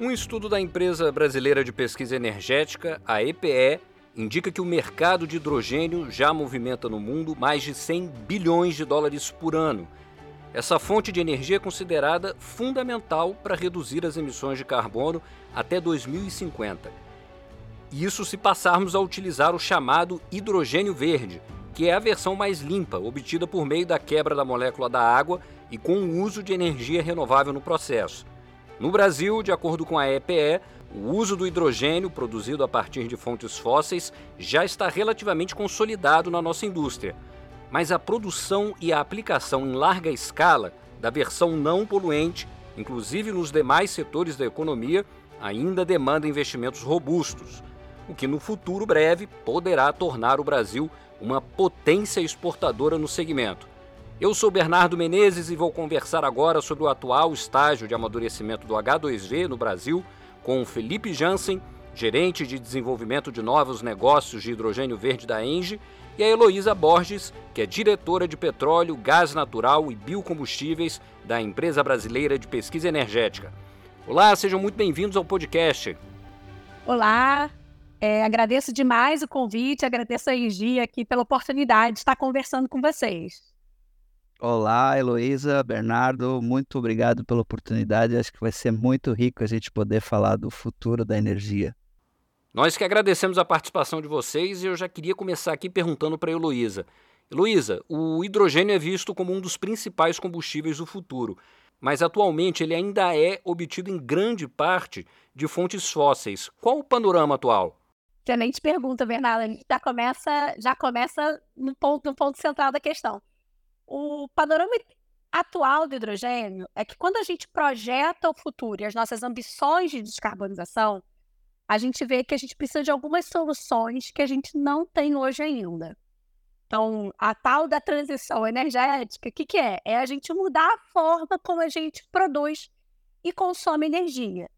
Um estudo da empresa brasileira de pesquisa energética, a EPE, indica que o mercado de hidrogênio já movimenta no mundo mais de 100 bilhões de dólares por ano. Essa fonte de energia é considerada fundamental para reduzir as emissões de carbono até 2050. Isso se passarmos a utilizar o chamado hidrogênio verde, que é a versão mais limpa, obtida por meio da quebra da molécula da água e com o uso de energia renovável no processo. No Brasil, de acordo com a EPE, o uso do hidrogênio produzido a partir de fontes fósseis já está relativamente consolidado na nossa indústria. Mas a produção e a aplicação em larga escala da versão não poluente, inclusive nos demais setores da economia, ainda demanda investimentos robustos, o que no futuro breve poderá tornar o Brasil uma potência exportadora no segmento. Eu sou Bernardo Menezes e vou conversar agora sobre o atual estágio de amadurecimento do H2V no Brasil com Felipe Jansen, gerente de desenvolvimento de novos negócios de hidrogênio verde da Engie, e a Heloísa Borges, que é diretora de petróleo, gás natural e biocombustíveis da empresa brasileira de pesquisa energética. Olá, sejam muito bem-vindos ao podcast. Olá, é, agradeço demais o convite, agradeço a Engie aqui pela oportunidade de estar conversando com vocês. Olá, Heloísa, Bernardo, muito obrigado pela oportunidade. Acho que vai ser muito rico a gente poder falar do futuro da energia. Nós que agradecemos a participação de vocês e eu já queria começar aqui perguntando para a Heloísa. Heloísa, o hidrogênio é visto como um dos principais combustíveis do futuro, mas atualmente ele ainda é obtido em grande parte de fontes fósseis. Qual o panorama atual? Excelente pergunta, Bernardo. A gente já começa, já começa no ponto, no ponto central da questão. O panorama atual do hidrogênio é que quando a gente projeta o futuro e as nossas ambições de descarbonização, a gente vê que a gente precisa de algumas soluções que a gente não tem hoje ainda. Então, a tal da transição energética, o que, que é? É a gente mudar a forma como a gente produz e consome energia.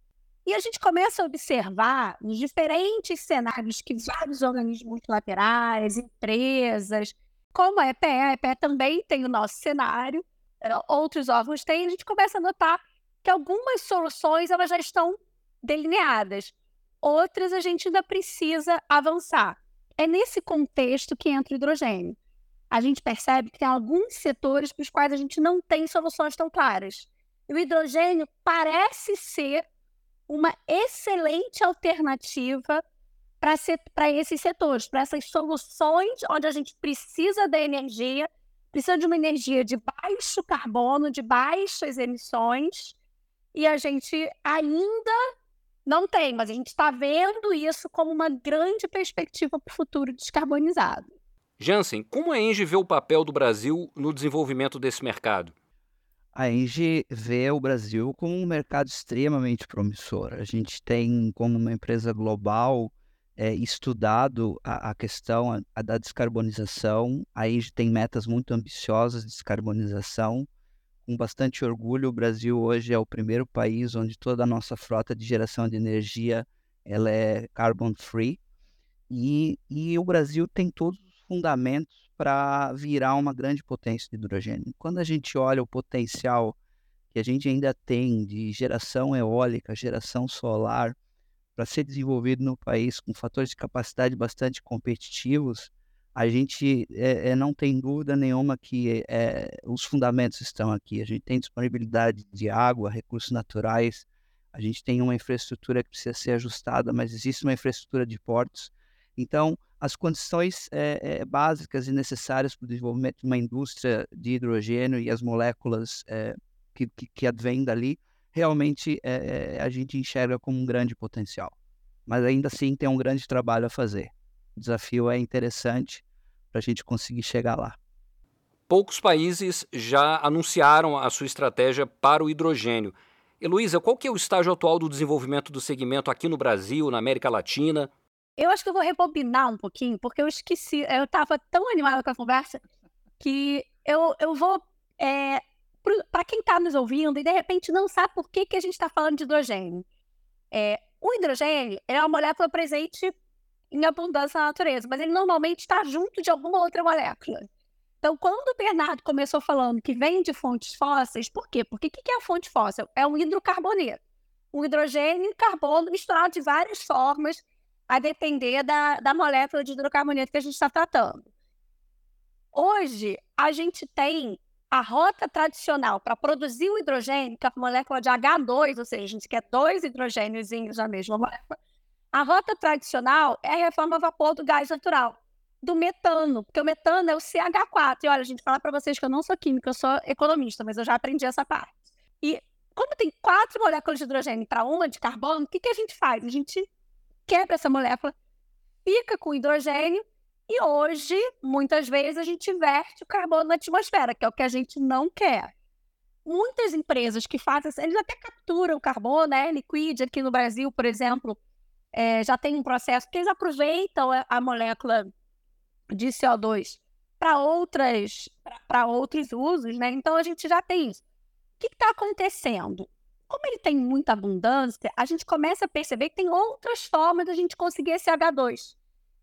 E a gente começa a observar nos diferentes cenários que vários organismos multilaterais, empresas, como a EPE, a EPE também tem o nosso cenário, eh, outros órgãos têm, a gente começa a notar que algumas soluções elas já estão delineadas, outras a gente ainda precisa avançar. É nesse contexto que entra o hidrogênio. A gente percebe que tem alguns setores para os quais a gente não tem soluções tão claras. E o hidrogênio parece ser uma excelente alternativa para esses setores, para essas soluções onde a gente precisa da energia, precisa de uma energia de baixo carbono, de baixas emissões, e a gente ainda não tem, mas a gente está vendo isso como uma grande perspectiva para o futuro descarbonizado. Jansen, como a Engie vê o papel do Brasil no desenvolvimento desse mercado? A Engie vê o Brasil como um mercado extremamente promissor. A gente tem como uma empresa global é, estudado a, a questão a, a da descarbonização. A IGE tem metas muito ambiciosas de descarbonização. Com bastante orgulho, o Brasil hoje é o primeiro país onde toda a nossa frota de geração de energia ela é carbon free. E, e o Brasil tem todos os fundamentos para virar uma grande potência de hidrogênio. Quando a gente olha o potencial que a gente ainda tem de geração eólica, geração solar, para ser desenvolvido no país com fatores de capacidade bastante competitivos, a gente é, é, não tem dúvida nenhuma que é, os fundamentos estão aqui. A gente tem disponibilidade de água, recursos naturais, a gente tem uma infraestrutura que precisa ser ajustada, mas existe uma infraestrutura de portos. Então, as condições é, básicas e necessárias para o desenvolvimento de uma indústria de hidrogênio e as moléculas que, que, que advêm dali realmente é, a gente enxerga como um grande potencial. Mas ainda assim tem um grande trabalho a fazer. O desafio é interessante para a gente conseguir chegar lá. Poucos países já anunciaram a sua estratégia para o hidrogênio. Heloísa, qual que é o estágio atual do desenvolvimento do segmento aqui no Brasil, na América Latina? Eu acho que eu vou rebobinar um pouquinho, porque eu esqueci, eu estava tão animada com a conversa que eu, eu vou é, para quem está nos ouvindo e de repente não sabe por que, que a gente está falando de hidrogênio. É, o hidrogênio é uma molécula presente em abundância na natureza, mas ele normalmente está junto de alguma outra molécula. Então, quando o Bernardo começou falando que vem de fontes fósseis, por quê? Porque o que é a fonte fóssil? É um hidrocarboneto. o hidrogênio e carbono misturado de várias formas, a depender da, da molécula de hidrocarboneto que a gente está tratando. Hoje, a gente tem a rota tradicional para produzir o hidrogênio, que é a molécula de H2, ou seja, a gente quer dois hidrogênios na mesma molécula. A rota tradicional é a reforma a vapor do gás natural, do metano, porque o metano é o CH4. E olha, a gente fala para vocês que eu não sou química, eu sou economista, mas eu já aprendi essa parte. E como tem quatro moléculas de hidrogênio para uma de carbono, o que, que a gente faz? A gente quebra essa molécula, fica com hidrogênio e hoje, muitas vezes, a gente verte o carbono na atmosfera, que é o que a gente não quer. Muitas empresas que fazem, eles até capturam o carbono, né? Liquid aqui no Brasil, por exemplo, é, já tem um processo que eles aproveitam a molécula de CO2 para outras para outros usos, né? Então a gente já tem isso. O que está acontecendo? Como ele tem muita abundância, a gente começa a perceber que tem outras formas de a gente conseguir esse H2.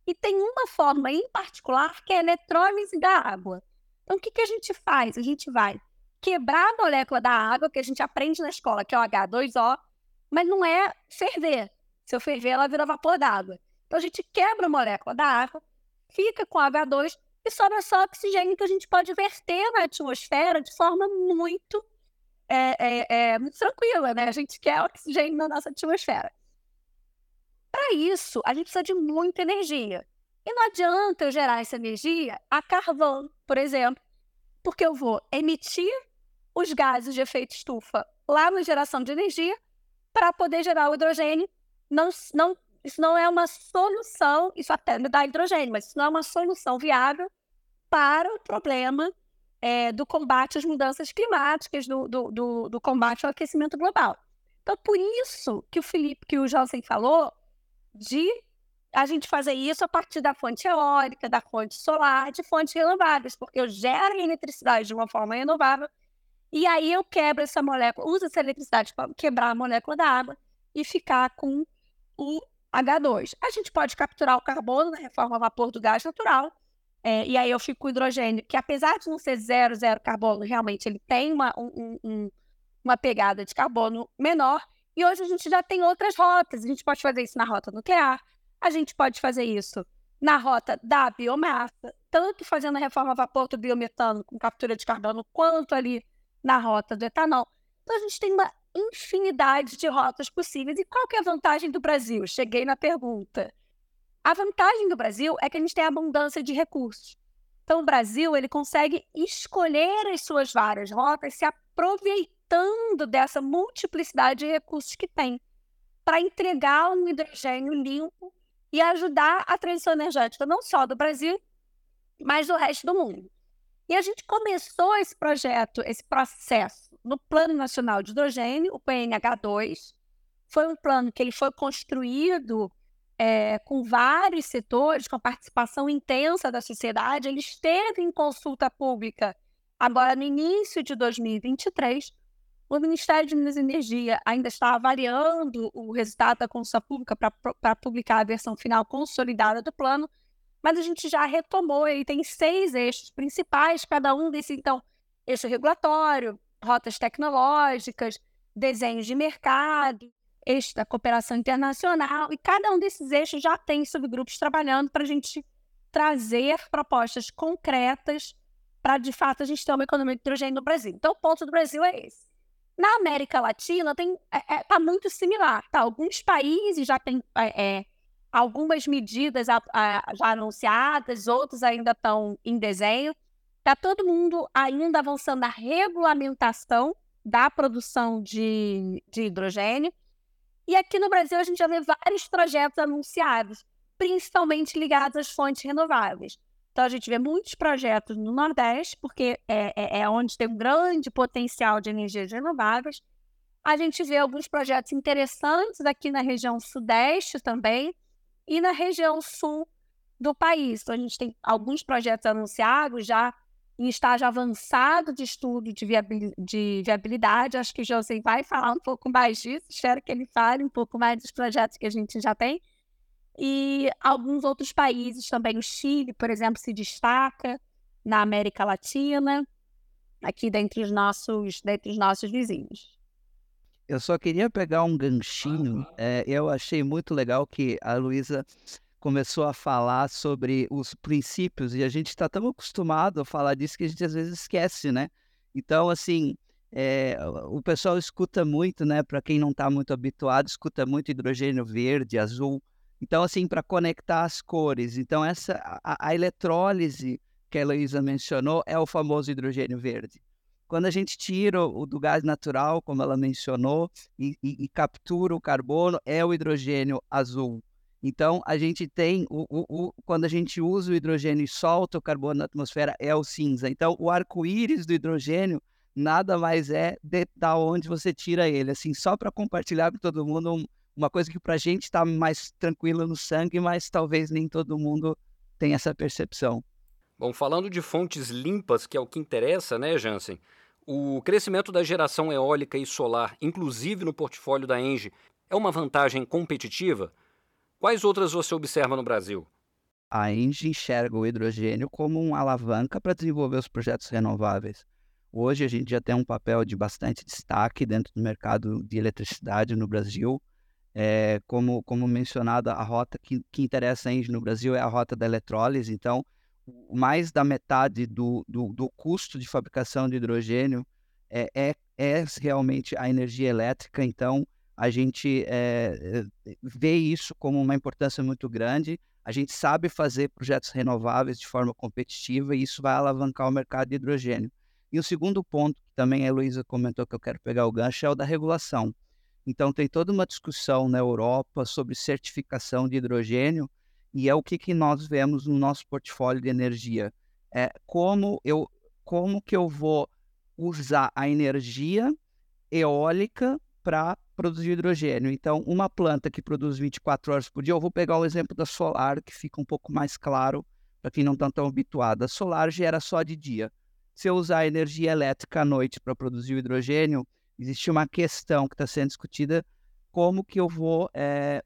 E tem uma forma em particular que é a eletrólise da água. Então, o que, que a gente faz? A gente vai quebrar a molécula da água, que a gente aprende na escola, que é o H2O, mas não é ferver. Se eu ferver, ela vira vapor d'água. Então, a gente quebra a molécula da água, fica com H2 e sobra só oxigênio que a gente pode verter na atmosfera de forma muito, é, é, é, muito tranquila, né? A gente quer oxigênio na nossa atmosfera. Para isso, a gente precisa de muita energia. E não adianta eu gerar essa energia a carvão, por exemplo, porque eu vou emitir os gases de efeito estufa lá na geração de energia para poder gerar o hidrogênio. Não, não, isso não é uma solução, isso até me dá hidrogênio, mas isso não é uma solução viável para o problema é, do combate às mudanças climáticas, do, do, do, do combate ao aquecimento global. Então, por isso que o Felipe, que o Josen falou, de a gente fazer isso a partir da fonte eólica, da fonte solar, de fontes renováveis, porque eu gero eletricidade de uma forma renovável e aí eu quebro essa molécula, uso essa eletricidade para quebrar a molécula da água e ficar com o H2. A gente pode capturar o carbono na reforma a vapor do gás natural, é, e aí eu fico com o hidrogênio, que apesar de não ser zero, zero carbono, realmente ele tem uma, um, um, uma pegada de carbono menor, e hoje a gente já tem outras rotas. A gente pode fazer isso na rota nuclear, a gente pode fazer isso na rota da biomassa, tanto fazendo a reforma a vapor do biometano com captura de carbono, quanto ali na rota do etanol. Então a gente tem uma infinidade de rotas possíveis. E qual que é a vantagem do Brasil? Cheguei na pergunta. A vantagem do Brasil é que a gente tem abundância de recursos. Então o Brasil ele consegue escolher as suas várias rotas, se aproveitar aproveitando dessa multiplicidade de recursos que tem para entregar um hidrogênio limpo e ajudar a transição energética não só do Brasil, mas do resto do mundo. E a gente começou esse projeto, esse processo no Plano Nacional de Hidrogênio, o PNH2. Foi um plano que ele foi construído é, com vários setores, com participação intensa da sociedade. Ele esteve em consulta pública agora no início de 2023 o Ministério de Minas e Energia ainda está avaliando o resultado da consulta pública para publicar a versão final consolidada do plano, mas a gente já retomou, ele tem seis eixos principais, cada um desses, então, eixo regulatório, rotas tecnológicas, desenhos de mercado, eixo da cooperação internacional, e cada um desses eixos já tem subgrupos trabalhando para a gente trazer propostas concretas para, de fato, a gente ter uma economia de hidrogênio no Brasil. Então, o ponto do Brasil é esse. Na América Latina tem é, é, tá muito similar, tá? Alguns países já têm é, é algumas medidas a, a, já anunciadas, outros ainda estão em desenho. Tá todo mundo ainda avançando na regulamentação da produção de, de hidrogênio. E aqui no Brasil a gente já vê vários projetos anunciados, principalmente ligados às fontes renováveis. Então, a gente vê muitos projetos no Nordeste, porque é, é, é onde tem um grande potencial de energias renováveis. A gente vê alguns projetos interessantes aqui na região Sudeste também e na região Sul do país. Então, a gente tem alguns projetos anunciados já em estágio avançado de estudo de, de viabilidade. Acho que o José vai falar um pouco mais disso. Espero que ele fale um pouco mais dos projetos que a gente já tem. E alguns outros países também, o Chile, por exemplo, se destaca na América Latina, aqui dentre os nossos, dentre os nossos vizinhos. Eu só queria pegar um ganchinho. É, eu achei muito legal que a Luísa começou a falar sobre os princípios e a gente está tão acostumado a falar disso que a gente às vezes esquece, né? Então, assim, é, o pessoal escuta muito, né? Para quem não está muito habituado, escuta muito hidrogênio verde, azul. Então, assim, para conectar as cores. Então, essa a, a eletrólise que a Heloísa mencionou é o famoso hidrogênio verde. Quando a gente tira o do gás natural, como ela mencionou, e, e, e captura o carbono, é o hidrogênio azul. Então, a gente tem, o, o, o, quando a gente usa o hidrogênio e solta o carbono na atmosfera, é o cinza. Então, o arco-íris do hidrogênio nada mais é de, da onde você tira ele. Assim, só para compartilhar com todo mundo um, uma coisa que para a gente está mais tranquila no sangue, mas talvez nem todo mundo tenha essa percepção. Bom, falando de fontes limpas, que é o que interessa, né, Jansen? O crescimento da geração eólica e solar, inclusive no portfólio da Engie, é uma vantagem competitiva? Quais outras você observa no Brasil? A Engie enxerga o hidrogênio como uma alavanca para desenvolver os projetos renováveis. Hoje a gente já tem um papel de bastante destaque dentro do mercado de eletricidade no Brasil. É, como, como mencionado, a rota que, que interessa a Engie no Brasil é a rota da eletrólise, então mais da metade do, do, do custo de fabricação de hidrogênio é, é, é, realmente a energia elétrica, então a gente é, vê isso como uma importância muito grande. A gente sabe fazer projetos renováveis de forma competitiva e isso vai alavancar o mercado de hidrogênio. E o segundo ponto, que também a Heloísa comentou que eu quero pegar o gancho, é o da regulação. Então, tem toda uma discussão na Europa sobre certificação de hidrogênio, e é o que, que nós vemos no nosso portfólio de energia. É como eu, como que eu vou usar a energia eólica para produzir hidrogênio. Então, uma planta que produz 24 horas por dia, eu vou pegar o exemplo da solar, que fica um pouco mais claro para quem não está tão habituado. A solar gera só de dia. Se eu usar energia elétrica à noite para produzir o hidrogênio, existe uma questão que está sendo discutida como que eu vou é,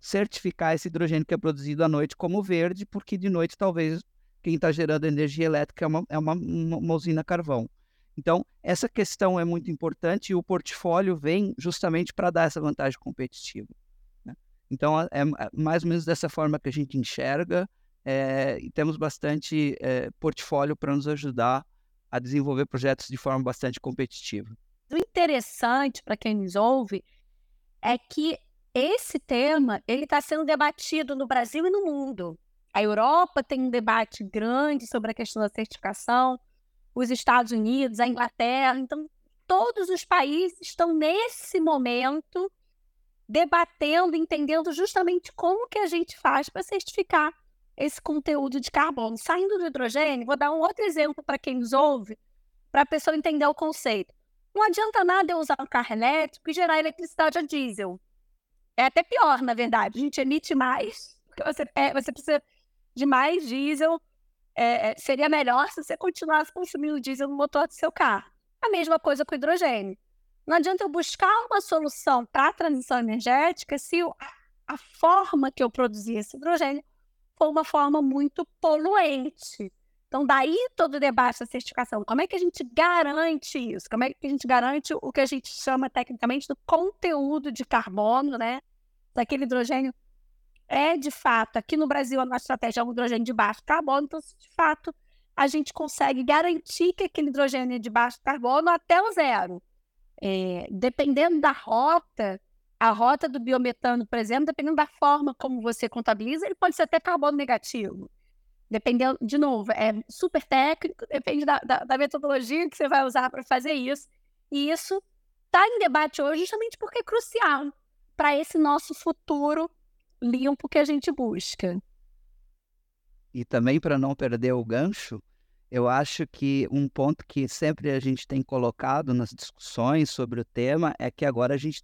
certificar esse hidrogênio que é produzido à noite como verde, porque de noite talvez quem está gerando energia elétrica é uma, é uma, uma usina carvão. Então, essa questão é muito importante e o portfólio vem justamente para dar essa vantagem competitiva. Né? Então, é, é, mais ou menos dessa forma que a gente enxerga é, e temos bastante é, portfólio para nos ajudar a desenvolver projetos de forma bastante competitiva. O interessante para quem nos ouve é que esse tema ele está sendo debatido no Brasil e no mundo. A Europa tem um debate grande sobre a questão da certificação, os Estados Unidos, a Inglaterra. Então, todos os países estão nesse momento debatendo, entendendo justamente como que a gente faz para certificar esse conteúdo de carbono. Saindo do hidrogênio, vou dar um outro exemplo para quem nos ouve, para a pessoa entender o conceito. Não adianta nada eu usar um carro elétrico e gerar eletricidade a diesel. É até pior, na verdade. A gente emite mais, porque você, é, você precisa de mais diesel. É, é, seria melhor se você continuasse consumindo diesel no motor do seu carro. A mesma coisa com o hidrogênio. Não adianta eu buscar uma solução para a transição energética se a, a forma que eu produzi esse hidrogênio for uma forma muito poluente. Então, daí todo o debate da certificação. Como é que a gente garante isso? Como é que a gente garante o que a gente chama tecnicamente do conteúdo de carbono, né? Daquele hidrogênio. É, de fato, aqui no Brasil a nossa estratégia é um hidrogênio de baixo carbono, então, de fato, a gente consegue garantir que aquele hidrogênio é de baixo carbono até o zero. É, dependendo da rota, a rota do biometano, por exemplo, dependendo da forma como você contabiliza, ele pode ser até carbono negativo. Dependendo, de novo, é super técnico, depende da, da, da metodologia que você vai usar para fazer isso. E isso está em debate hoje justamente porque é crucial para esse nosso futuro limpo que a gente busca. E também para não perder o gancho, eu acho que um ponto que sempre a gente tem colocado nas discussões sobre o tema é que agora a gente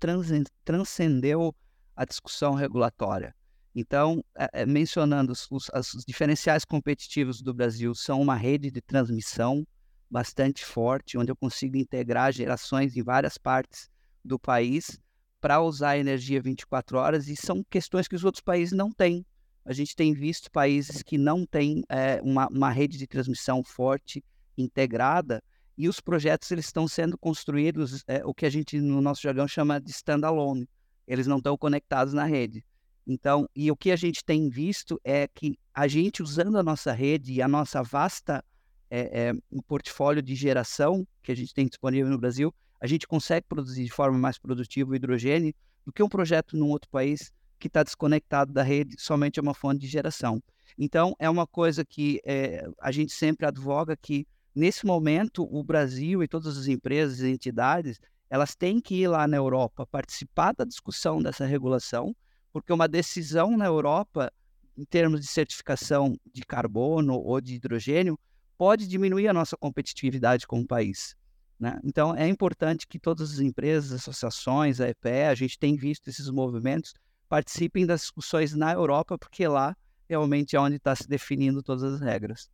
transcendeu a discussão regulatória. Então, é, mencionando os, os, os, diferenciais competitivos do Brasil, são uma rede de transmissão bastante forte, onde eu consigo integrar gerações em várias partes do país para usar energia 24 horas, e são questões que os outros países não têm. A gente tem visto países que não têm é, uma, uma rede de transmissão forte, integrada, e os projetos eles estão sendo construídos, é, o que a gente no nosso jargão chama de standalone. Eles não estão conectados na rede. Então, e o que a gente tem visto é que a gente usando a nossa rede e a nossa vasta é, é, um portfólio de geração que a gente tem disponível no Brasil, a gente consegue produzir de forma mais produtiva o hidrogênio do que um projeto num outro país que está desconectado da rede, somente é uma fonte de geração. Então, é uma coisa que é, a gente sempre advoga que Nesse momento, o Brasil e todas as empresas e entidades, elas têm que ir lá na Europa participar da discussão dessa regulação, porque uma decisão na Europa, em termos de certificação de carbono ou de hidrogênio, pode diminuir a nossa competitividade como país. Né? Então, é importante que todas as empresas, associações, a EPE, a gente tem visto esses movimentos, participem das discussões na Europa, porque lá realmente é onde está se definindo todas as regras.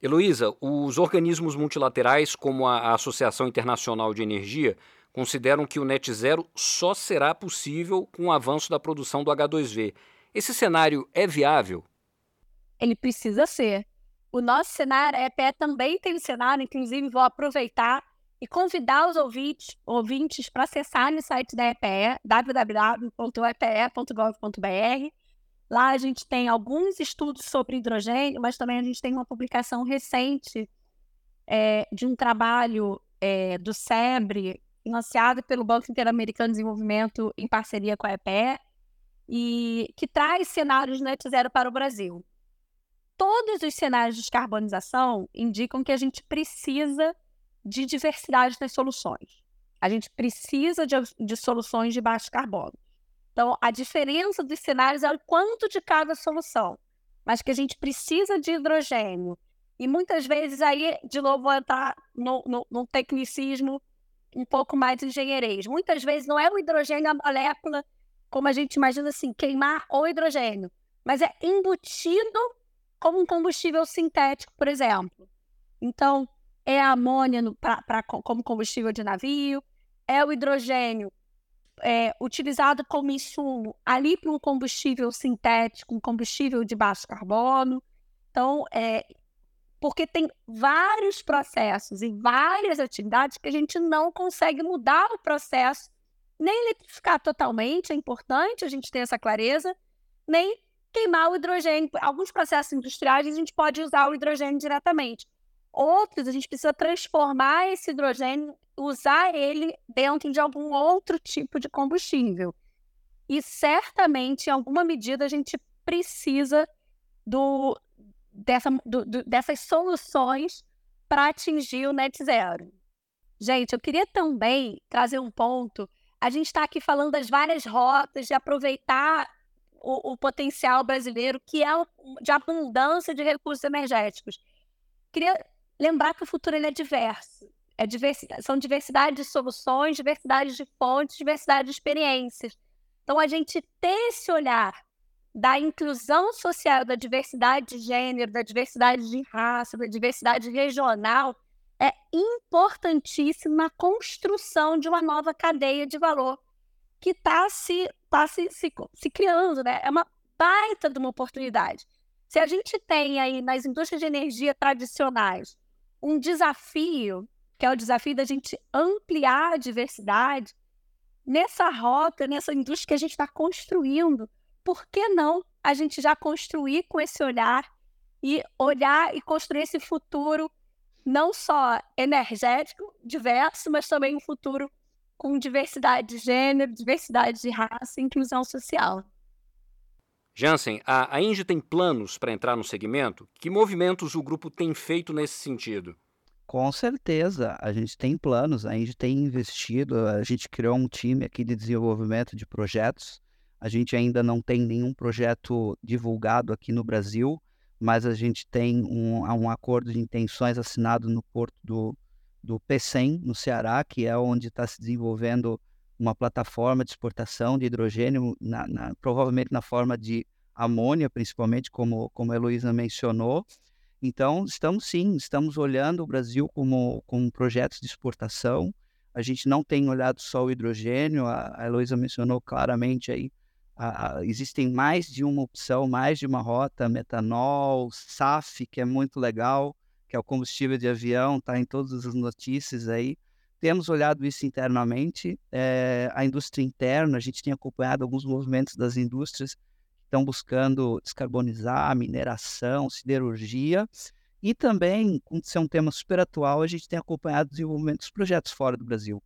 Heloísa, os organismos multilaterais, como a Associação Internacional de Energia, consideram que o net zero só será possível com o avanço da produção do H2V. Esse cenário é viável? Ele precisa ser. O nosso cenário, a EPE também tem um cenário, inclusive vou aproveitar e convidar os ouvintes, ouvintes para acessarem o site da EPE, www.epe.gov.br, Lá a gente tem alguns estudos sobre hidrogênio, mas também a gente tem uma publicação recente é, de um trabalho é, do SEBRE, financiado pelo Banco Interamericano de Desenvolvimento em parceria com a EPE, e que traz cenários net zero para o Brasil. Todos os cenários de descarbonização indicam que a gente precisa de diversidade nas soluções. A gente precisa de, de soluções de baixo carbono. Então, a diferença dos cenários é o quanto de cada solução, mas que a gente precisa de hidrogênio. E muitas vezes aí, de novo, vou entrar no, no, no tecnicismo um pouco mais engenheirês. Muitas vezes não é o hidrogênio a molécula, como a gente imagina assim, queimar o hidrogênio, mas é embutido como um combustível sintético, por exemplo. Então, é a amônia no, pra, pra, como combustível de navio, é o hidrogênio é, utilizado como insumo ali para um combustível sintético, um combustível de baixo carbono. Então, é, porque tem vários processos e várias atividades que a gente não consegue mudar o processo, nem eletrificar totalmente, é importante a gente ter essa clareza, nem queimar o hidrogênio. Alguns processos industriais a gente pode usar o hidrogênio diretamente. Outros, a gente precisa transformar esse hidrogênio usar ele dentro de algum outro tipo de combustível. E certamente, em alguma medida, a gente precisa do, dessa, do, do, dessas soluções para atingir o net zero. Gente, eu queria também trazer um ponto. A gente está aqui falando das várias rotas de aproveitar o, o potencial brasileiro, que é de abundância de recursos energéticos. Queria lembrar que o futuro ele é diverso. É diversidade, são diversidade de soluções, diversidade de fontes, diversidade de experiências. Então, a gente ter esse olhar da inclusão social, da diversidade de gênero, da diversidade de raça, da diversidade regional, é importantíssimo na construção de uma nova cadeia de valor que está se, tá se, se, se criando. Né? É uma baita de uma oportunidade. Se a gente tem aí nas indústrias de energia tradicionais um desafio que é o desafio da gente ampliar a diversidade nessa rota, nessa indústria que a gente está construindo. Por que não a gente já construir com esse olhar e olhar e construir esse futuro não só energético, diverso, mas também um futuro com diversidade de gênero, diversidade de raça e inclusão social. Jansen, a, a Inge tem planos para entrar no segmento? Que movimentos o grupo tem feito nesse sentido? Com certeza, a gente tem planos, a gente tem investido, a gente criou um time aqui de desenvolvimento de projetos. A gente ainda não tem nenhum projeto divulgado aqui no Brasil, mas a gente tem um, um acordo de intenções assinado no porto do, do PECEM, no Ceará, que é onde está se desenvolvendo uma plataforma de exportação de hidrogênio, na, na, provavelmente na forma de amônia, principalmente, como, como a Heloísa mencionou. Então, estamos sim, estamos olhando o Brasil como, como projetos de exportação. A gente não tem olhado só o hidrogênio, a, a Heloísa mencionou claramente aí, a, existem mais de uma opção, mais de uma rota, metanol, SAF, que é muito legal, que é o combustível de avião, está em todas as notícias aí. Temos olhado isso internamente. É, a indústria interna, a gente tem acompanhado alguns movimentos das indústrias que estão buscando descarbonizar, mineração, siderurgia. E também, como é um tema super atual, a gente tem acompanhado o desenvolvimento dos projetos fora do Brasil.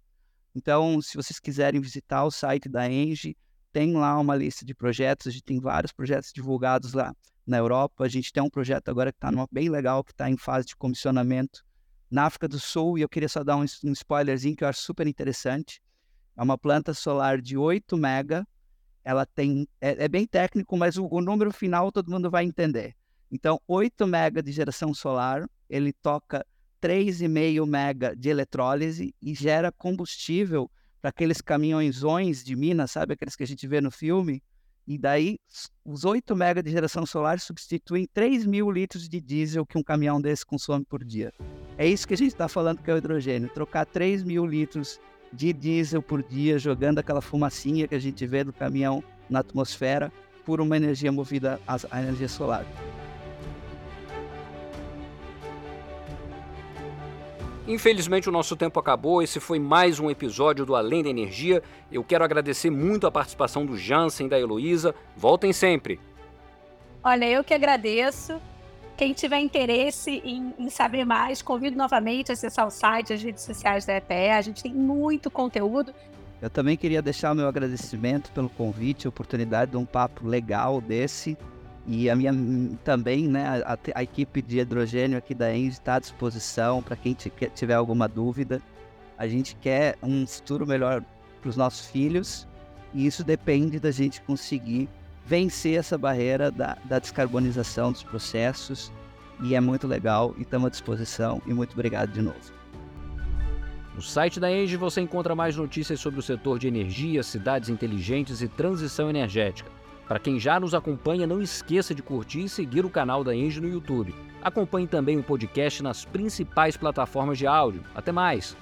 Então, se vocês quiserem visitar o site da Engie, tem lá uma lista de projetos, a gente tem vários projetos divulgados lá na Europa. A gente tem um projeto agora que está bem legal, que está em fase de comissionamento na África do Sul, e eu queria só dar um, um spoilerzinho que eu acho super interessante. É uma planta solar de 8 mega, ela tem, é, é bem técnico, mas o, o, número final todo mundo vai entender. Então, 8 mega de geração solar, ele toca 3,5 mega de eletrólise e gera combustível para aqueles caminhões de Minas, sabe? Aqueles que a gente vê no filme. E daí, os 8 mega de geração solar substituem 3 mil litros de diesel que um caminhão desse consome por dia. É isso que a gente está falando que é o hidrogênio. Trocar 3 mil litros de diesel por dia, jogando aquela fumacinha que a gente vê do caminhão na atmosfera, por uma energia movida à energia solar. Infelizmente o nosso tempo acabou, esse foi mais um episódio do Além da Energia. Eu quero agradecer muito a participação do Jansen e da Heloísa. Voltem sempre. Olha, eu que agradeço. Quem tiver interesse em, em, saber mais, convido novamente a acessar o site, as redes sociais da EPE. A gente tem muito conteúdo. Eu também queria deixar o meu agradecimento pelo convite, a oportunidade de um papo legal desse. E a minha também, né, a, a equipe de hidrogênio aqui da ENGE está à disposição para quem tiver alguma dúvida. A gente quer um futuro melhor para os nossos filhos e isso depende da gente conseguir vencer essa barreira da, da descarbonização dos processos e é muito legal e estamos à disposição e muito obrigado de novo. No site da Engie você encontra mais notícias sobre o setor de energia, cidades inteligentes e transição energética. Para quem já nos acompanha, não esqueça de curtir e seguir o canal da Engie no YouTube. Acompanhe também o podcast nas principais plataformas de áudio. Até mais!